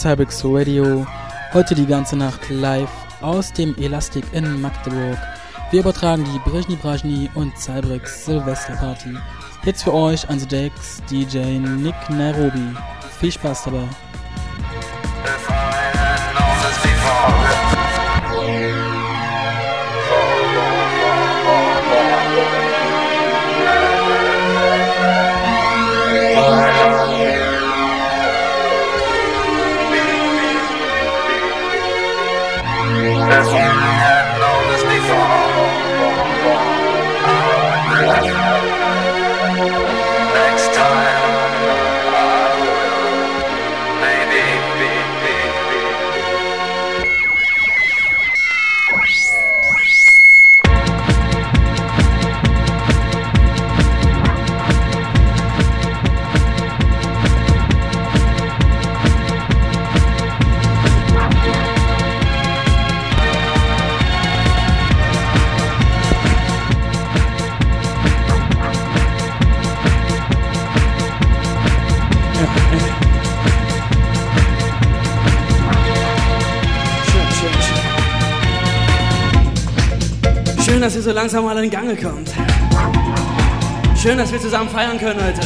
Cybex Radio, heute die ganze Nacht live aus dem Elastic in Magdeburg. Wir übertragen die Brechni Brechni und Cybex Silvesterparty. Jetzt für euch an the Decks DJ Nick Nairobi. Viel Spaß dabei. Next so langsam mal in Gange kommt. Schön, dass wir zusammen feiern können heute.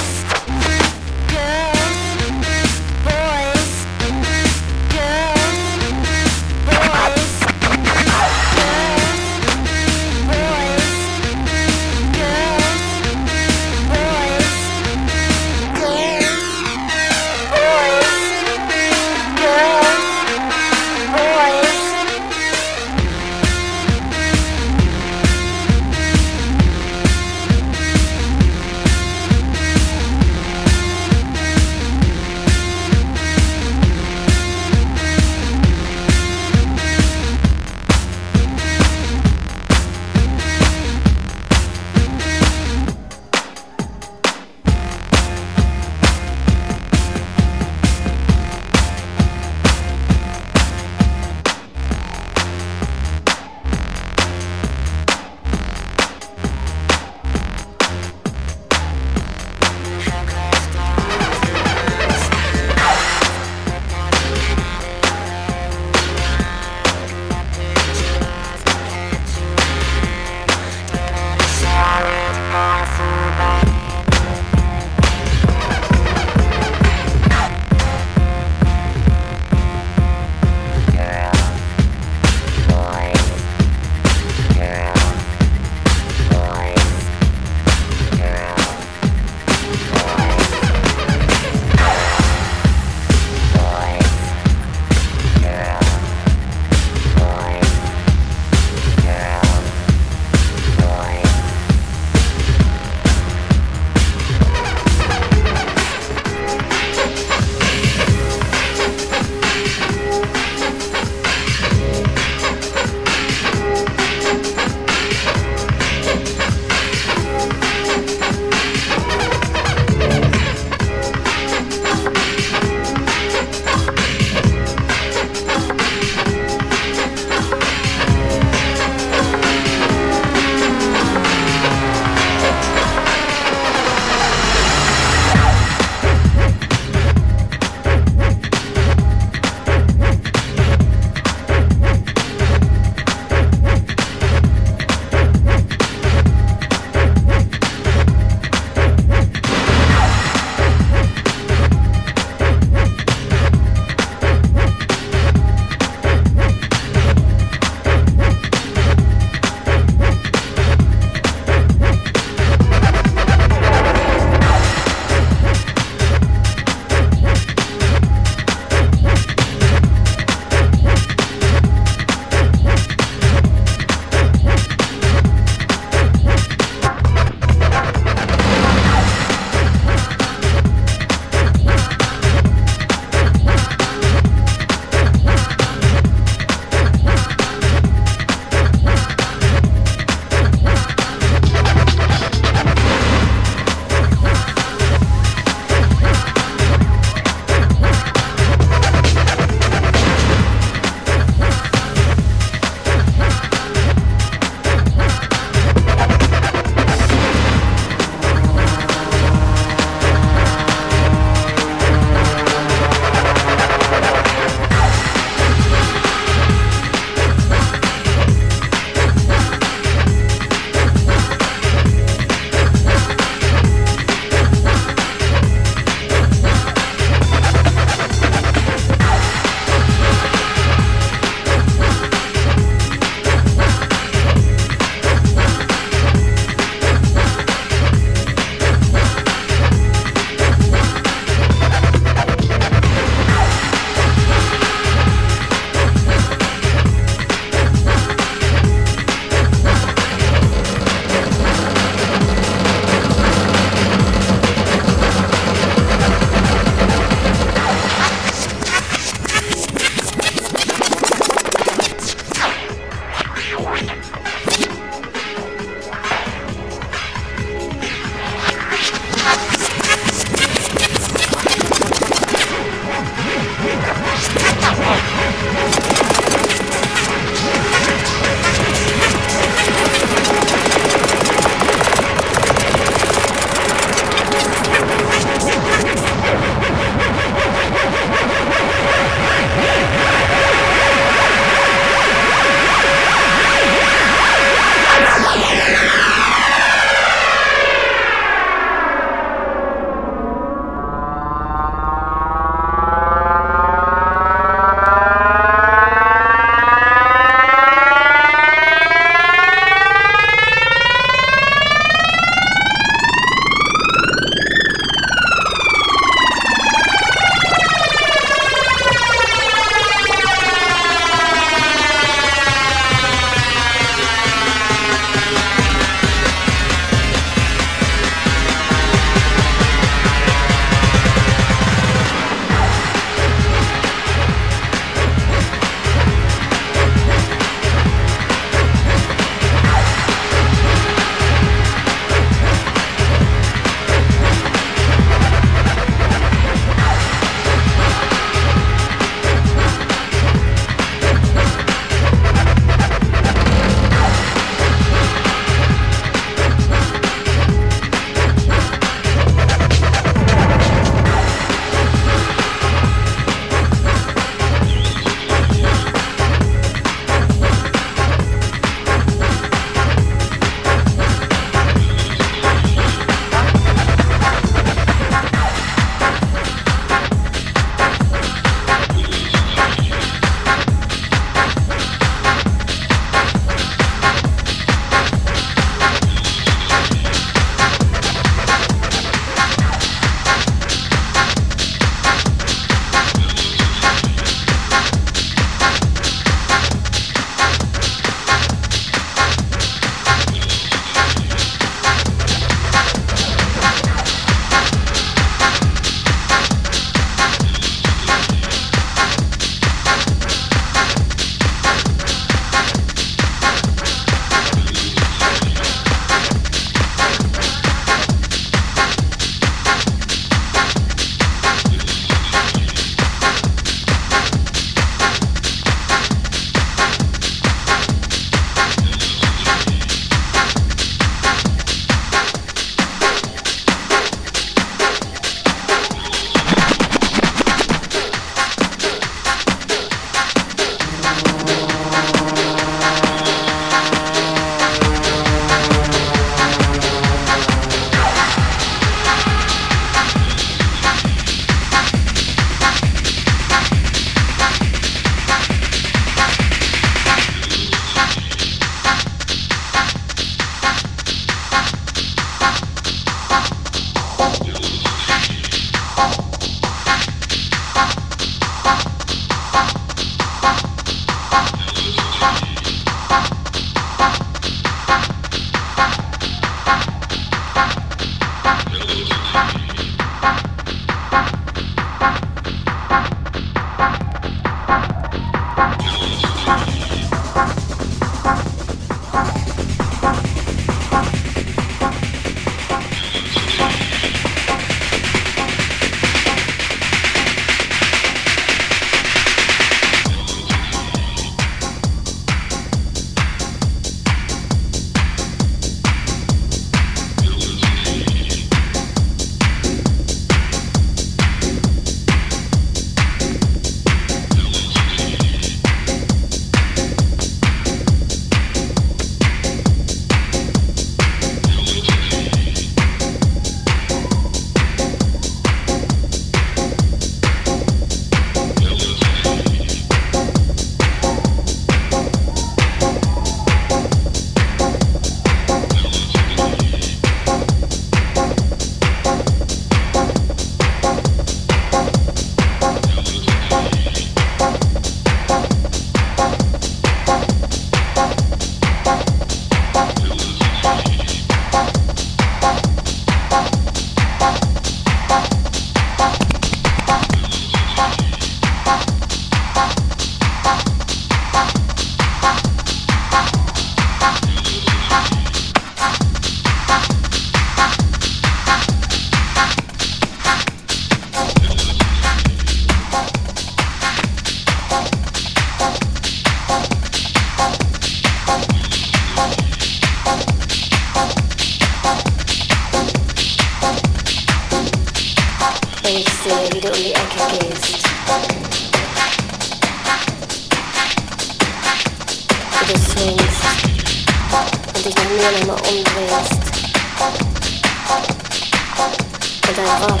Dein Rock,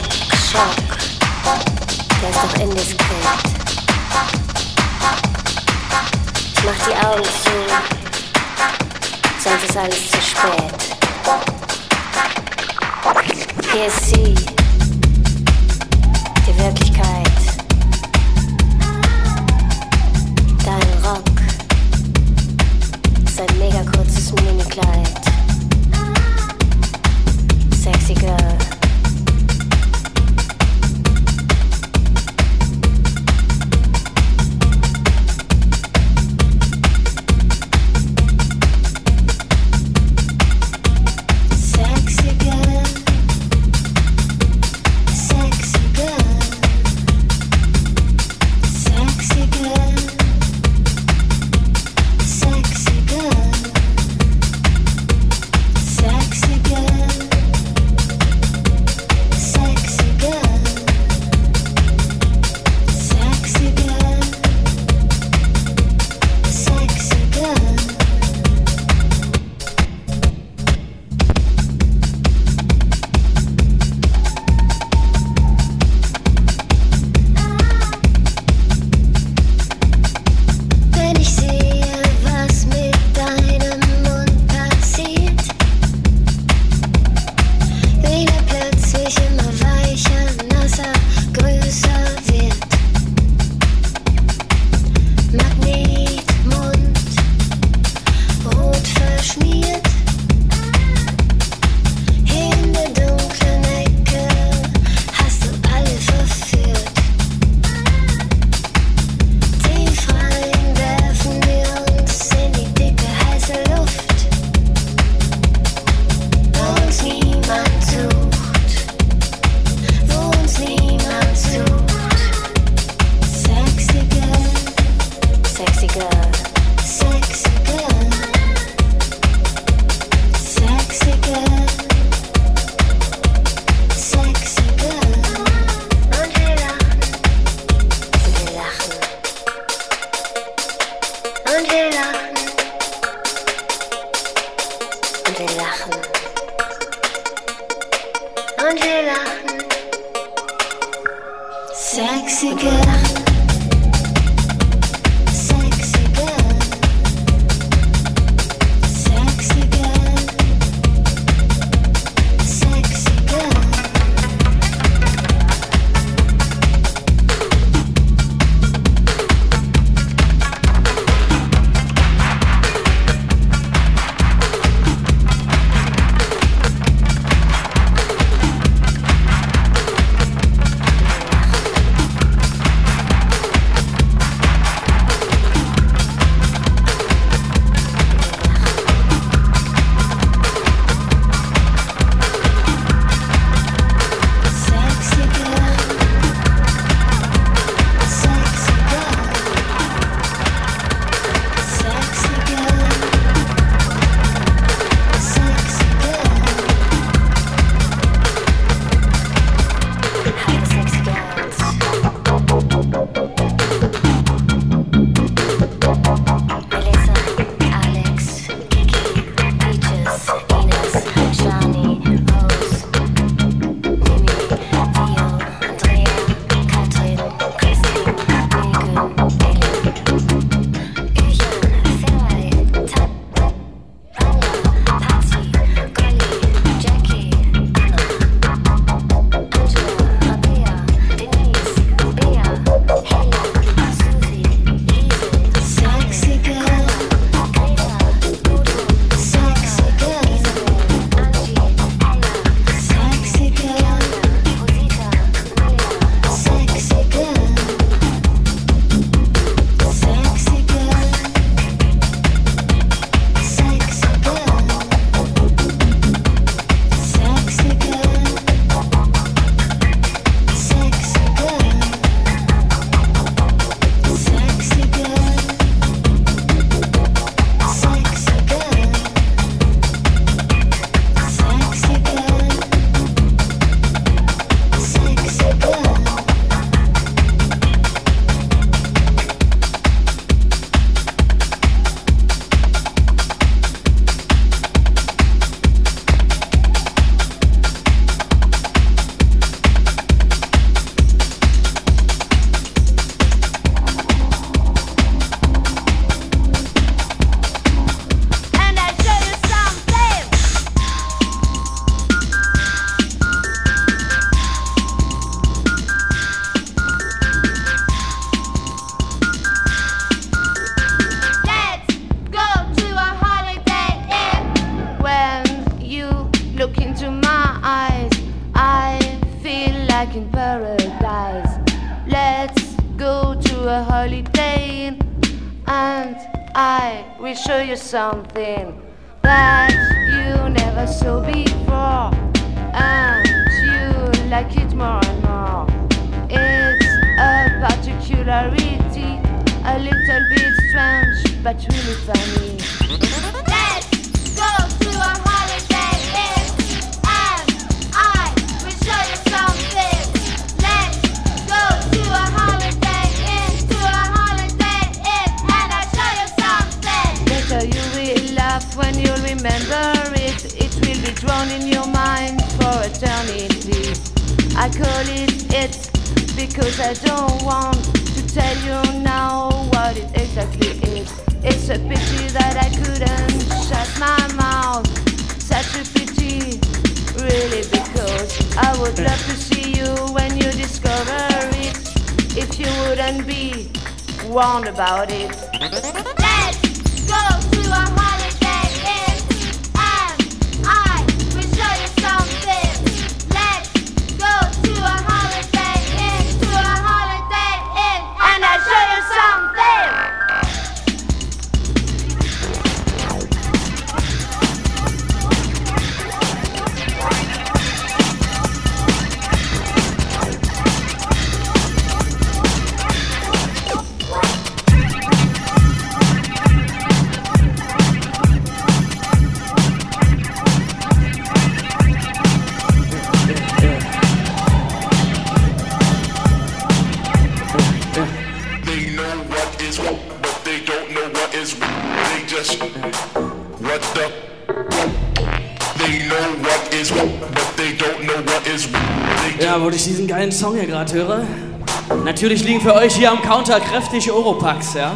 Schock, der ist doch indiskret. Ich mach die Augen zu, sonst ist alles zu spät. Hier ist sie, die Wirklichkeit. Song hier gerade höre. Natürlich liegen für euch hier am Counter kräftig Oropax, ja?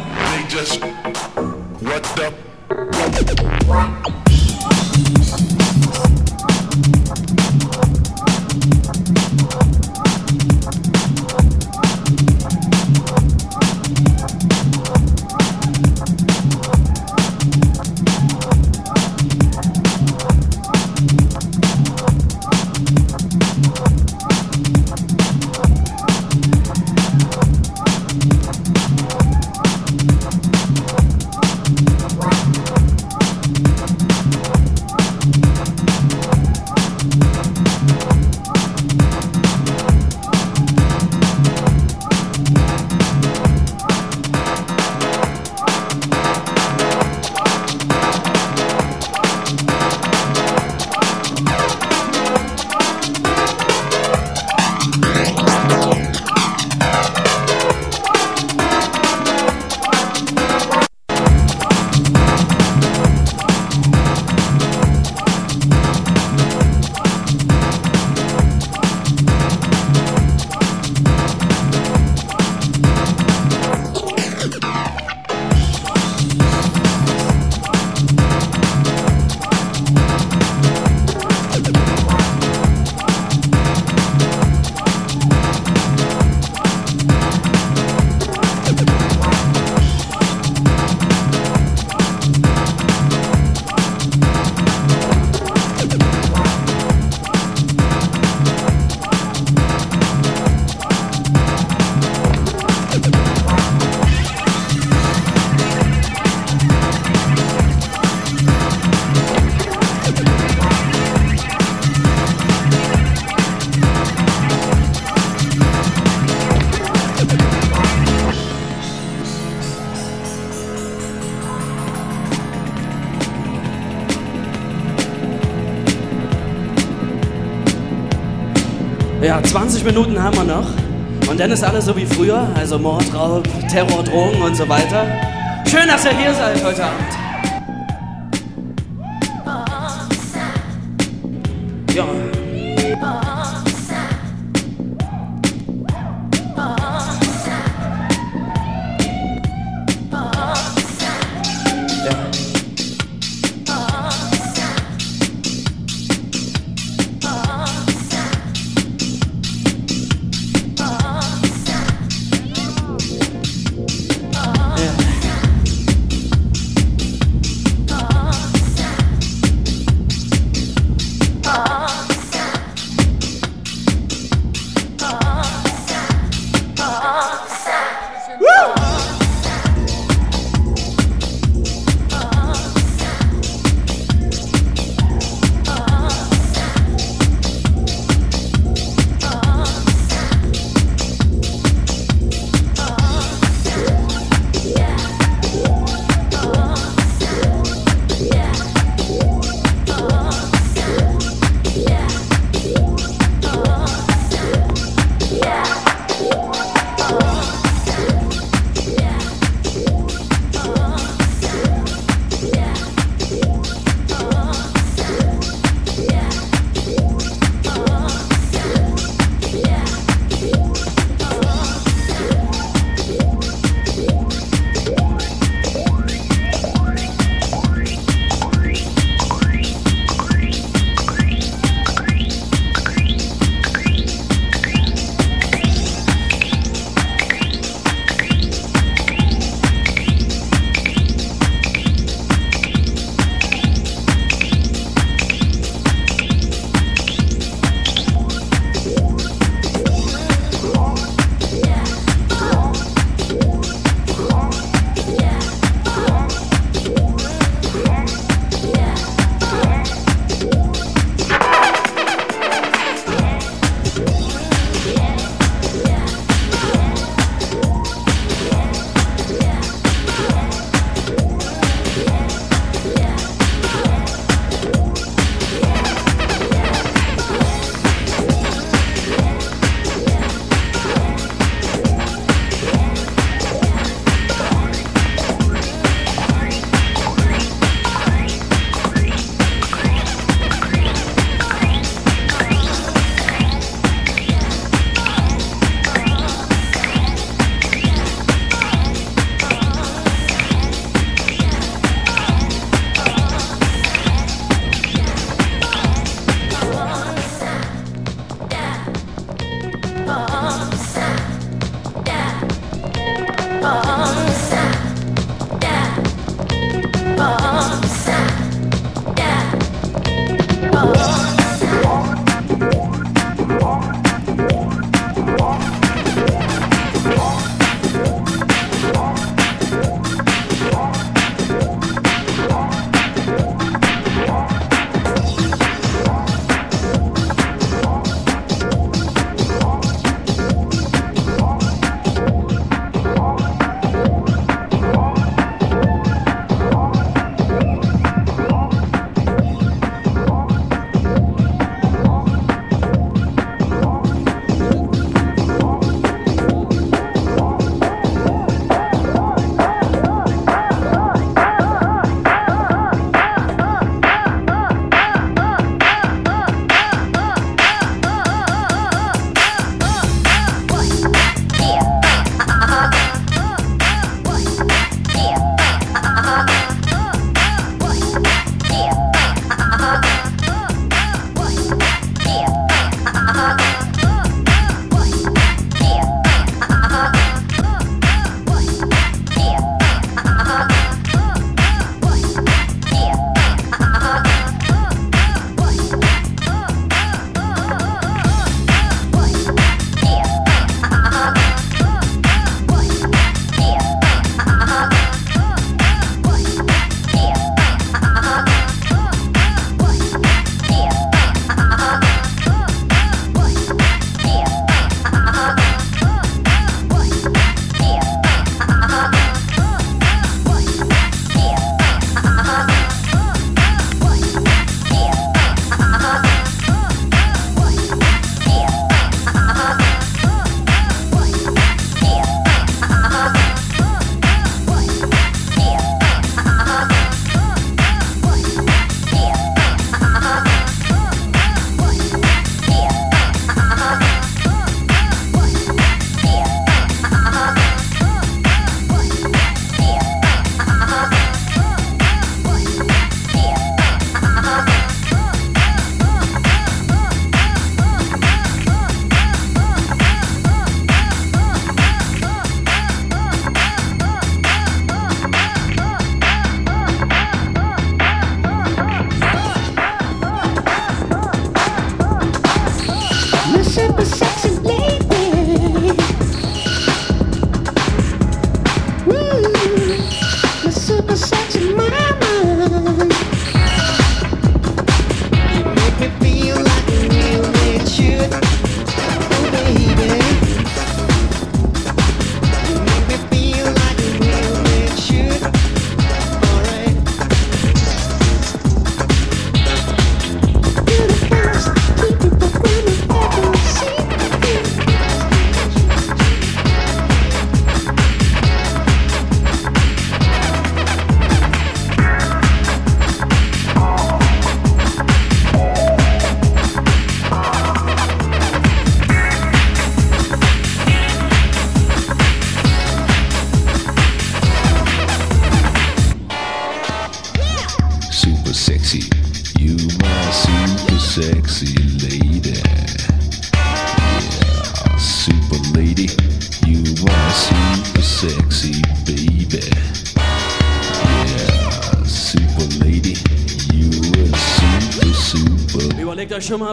50 Minuten haben wir noch. Und dann ist alles so wie früher, also Mord, Raub, Terror, Drogen und so weiter. Schön, dass ihr hier seid heute Abend.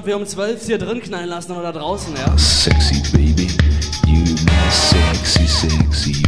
wir um 12 hier drin knallen lassen oder draußen, ja? Sexy baby, you my sexy, sexy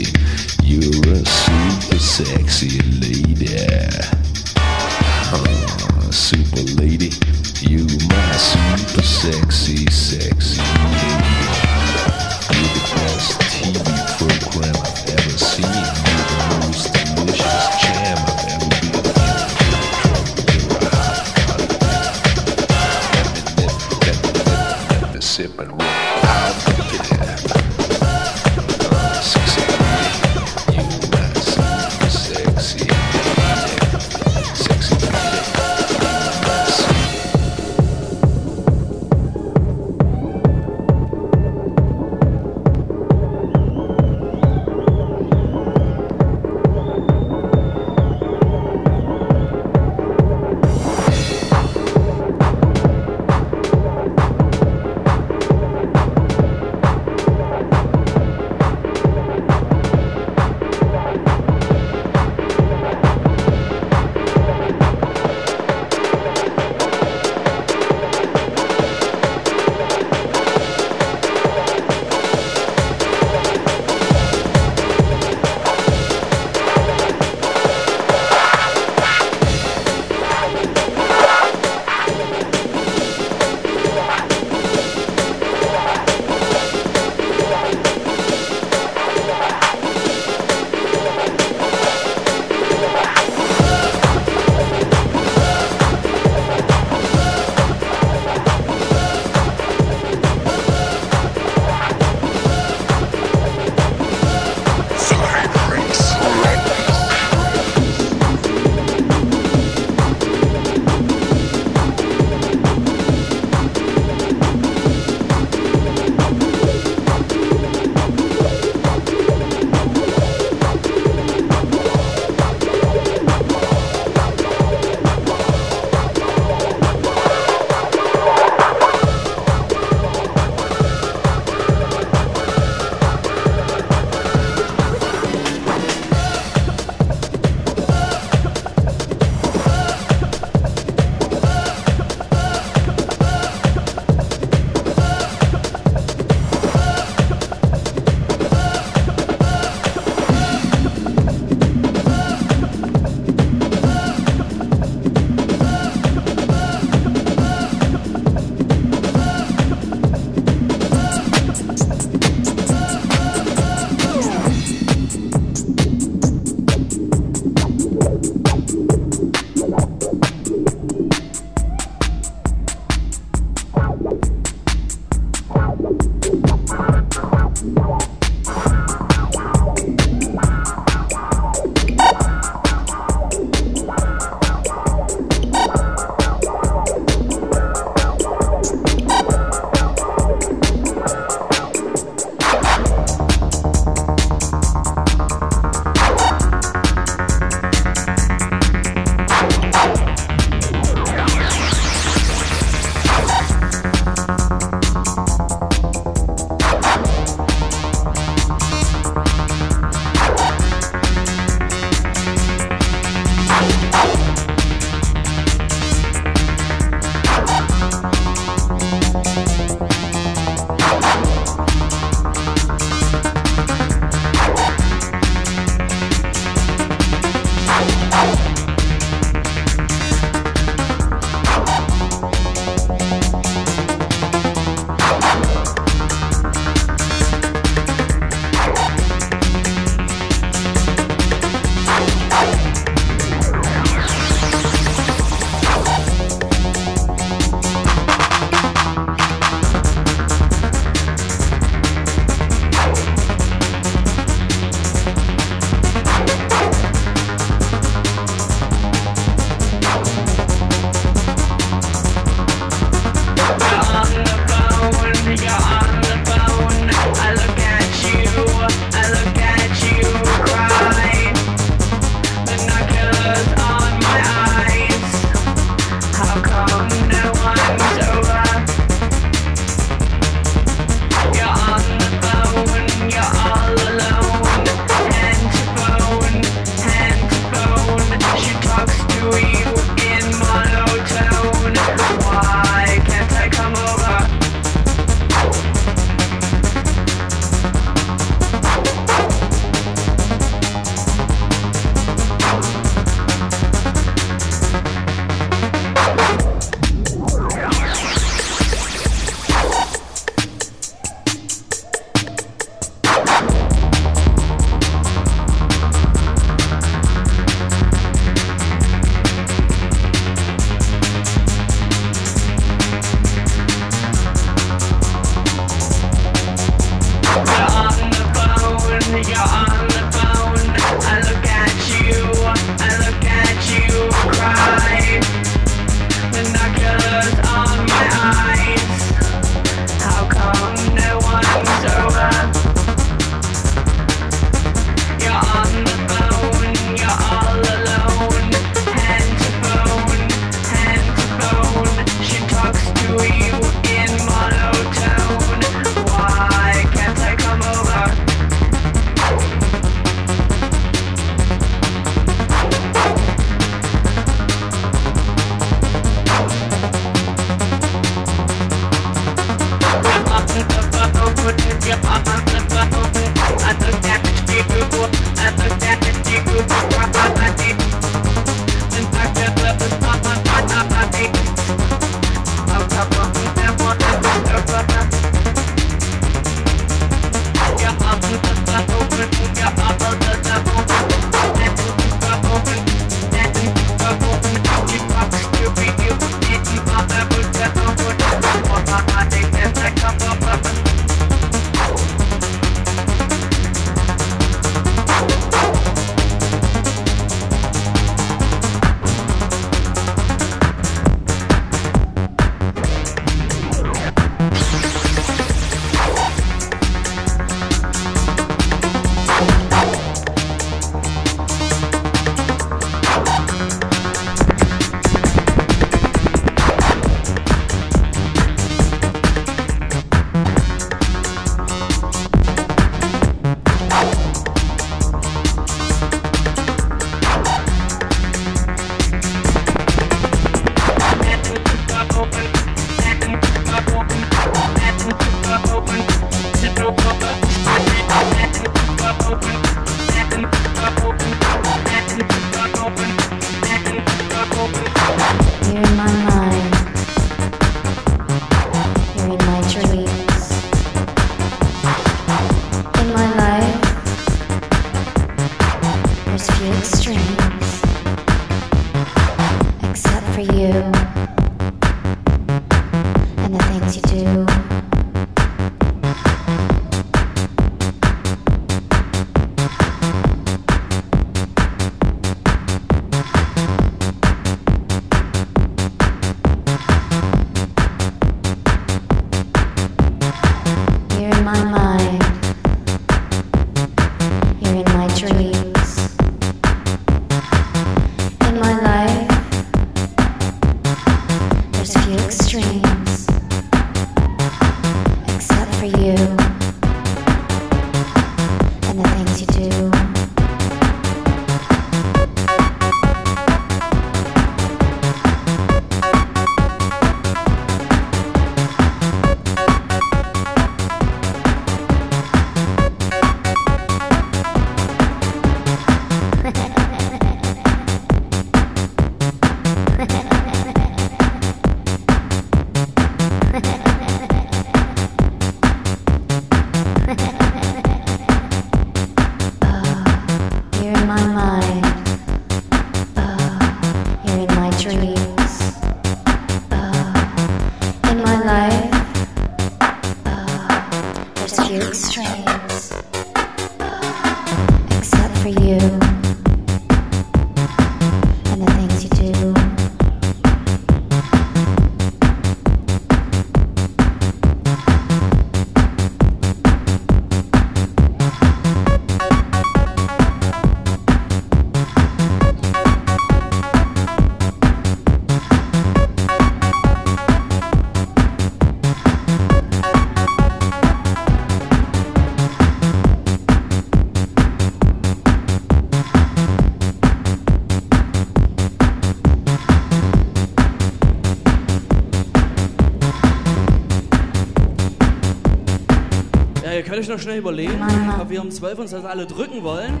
Könnt euch noch schnell überlegen, ob wir um 12 uns das alle drücken wollen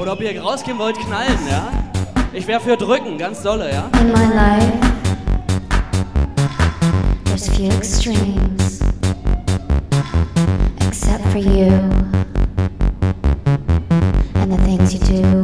oder ob ihr rausgehen wollt, knallen, ja? Ich wäre für drücken, ganz dolle, ja? In my life, there's few extremes, except for you and the things you do.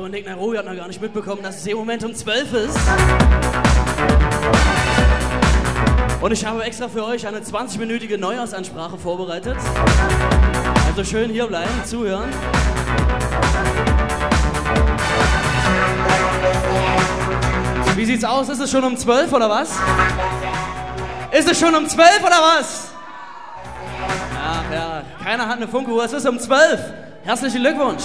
Glaube, Nick Nairobi hat noch gar nicht mitbekommen, dass es im Moment um 12 ist. Und ich habe extra für euch eine 20-minütige Neujahrsansprache vorbereitet. Also schön hier bleiben, zuhören. Wie sieht's aus? Ist es schon um 12 oder was? Ist es schon um 12 oder was? Ach ja, keiner hat eine Funkuhr. Es ist um 12. Herzlichen Glückwunsch.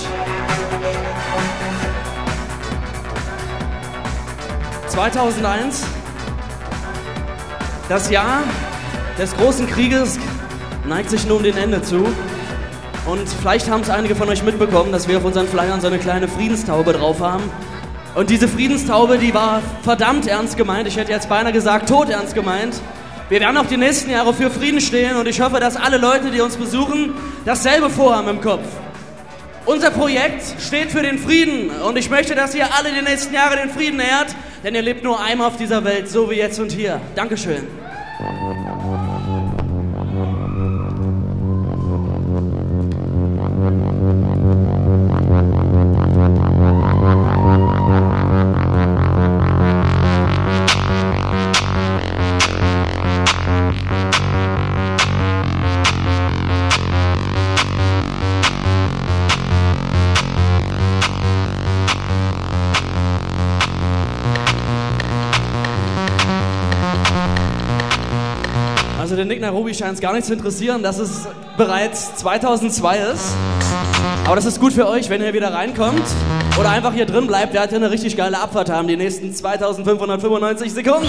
2001, das Jahr des großen Krieges neigt sich nun dem Ende zu. Und vielleicht haben es einige von euch mitbekommen, dass wir auf unseren Flyern so eine kleine Friedenstaube drauf haben. Und diese Friedenstaube, die war verdammt ernst gemeint. Ich hätte jetzt beinahe gesagt, tot ernst gemeint. Wir werden auch die nächsten Jahre für Frieden stehen und ich hoffe, dass alle Leute, die uns besuchen, dasselbe vorhaben im Kopf. Unser Projekt steht für den Frieden und ich möchte, dass ihr alle die nächsten Jahre den Frieden ehrt, denn ihr lebt nur einmal auf dieser Welt, so wie jetzt und hier. Dankeschön. Nairobi scheint es gar nicht zu interessieren, dass es bereits 2002 ist. Aber das ist gut für euch, wenn ihr wieder reinkommt oder einfach hier drin bleibt. Der hat hier eine richtig geile Abfahrt haben, die nächsten 2595 Sekunden.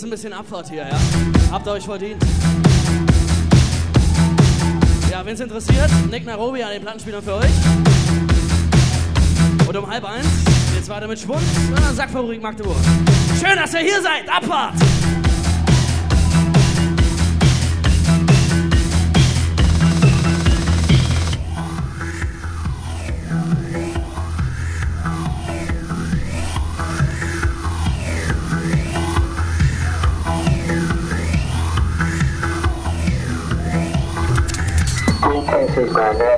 Jetzt gibt's ein bisschen Abfahrt hier, ja? Habt ihr euch verdient. Ja, wenn's interessiert, Nick Nairobi an den Plattenspielern für euch. Und um halb eins geht's weiter mit Schwund. Ah, Sackfabrik Magdeburg. Schön, dass ihr hier seid. Abfahrt! man.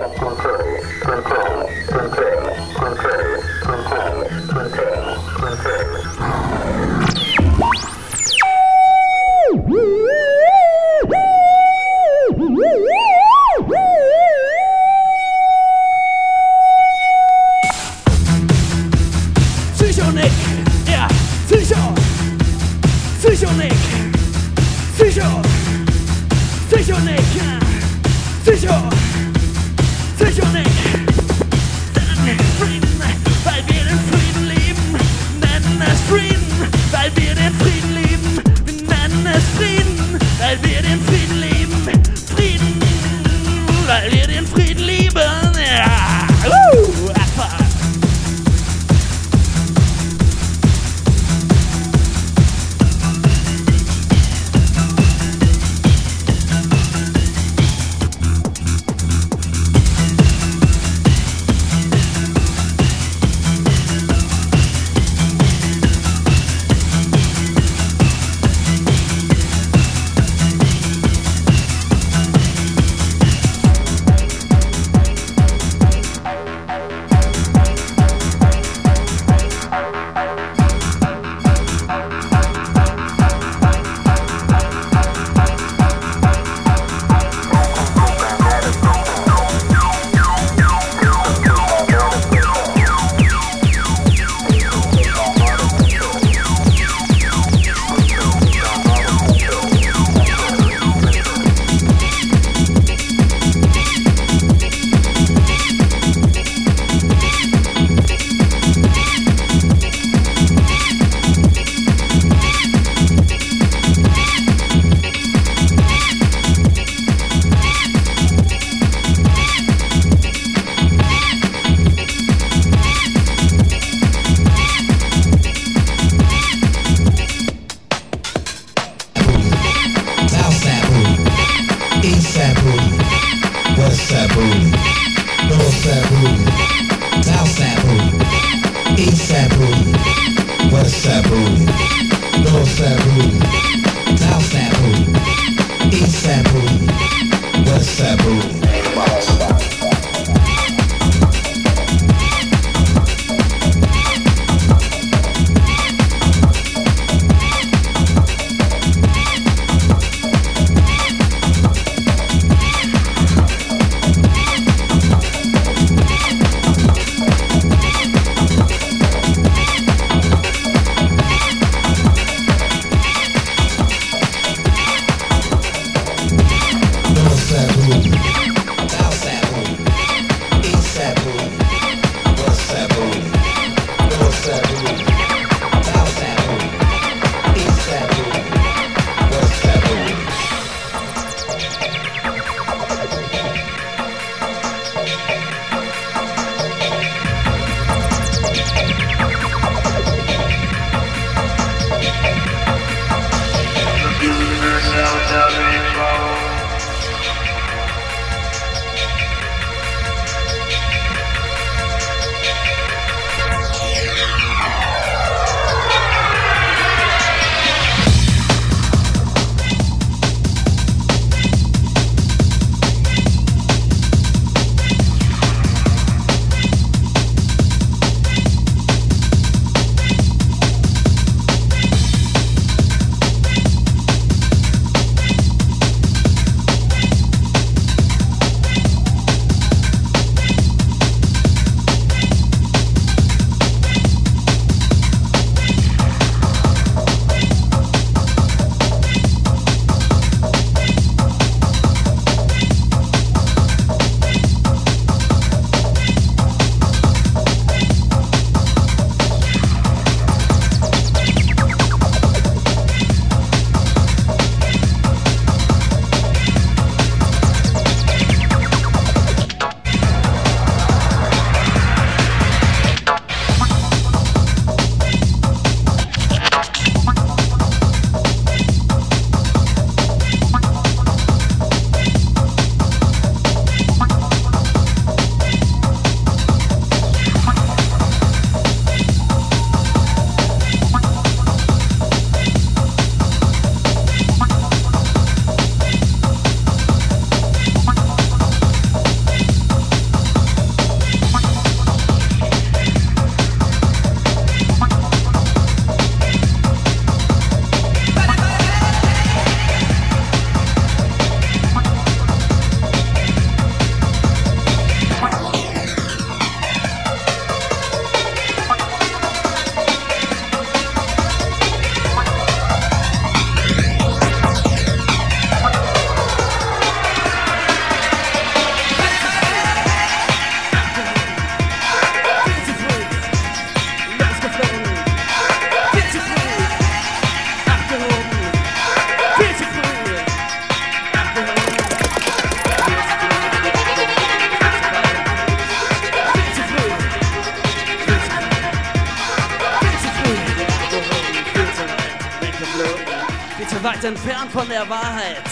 Entfernt von der Wahrheit.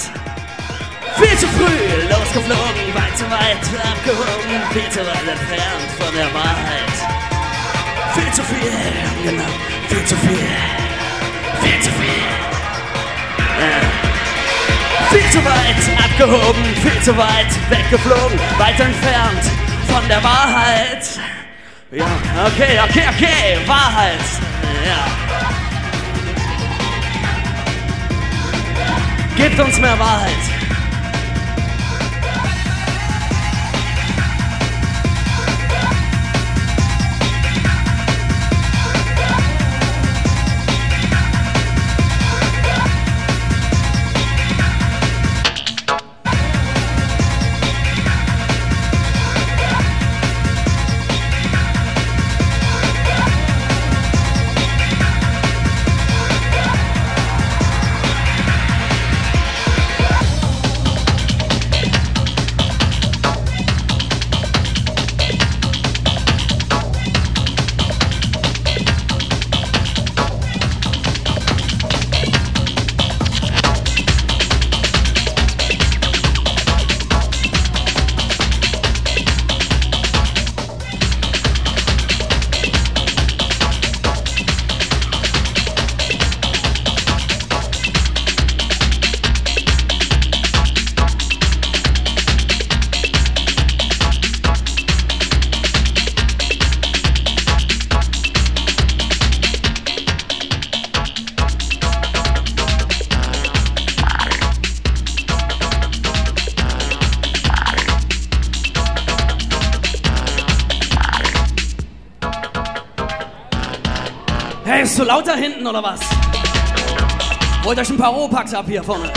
Viel zu früh losgeflogen, weit zu weit abgehoben, viel zu weit entfernt von der Wahrheit. Viel zu viel, genau, viel zu viel, viel zu viel. Ja. Viel zu weit abgehoben, viel zu weit weggeflogen, weit entfernt von der Wahrheit. Ja, okay, okay, okay, Wahrheit. Ja. Gebt uns mehr Wahrheit. Hey, ist so laut da hinten oder was? Holt euch ein paar Rohpacks ab hier vorne.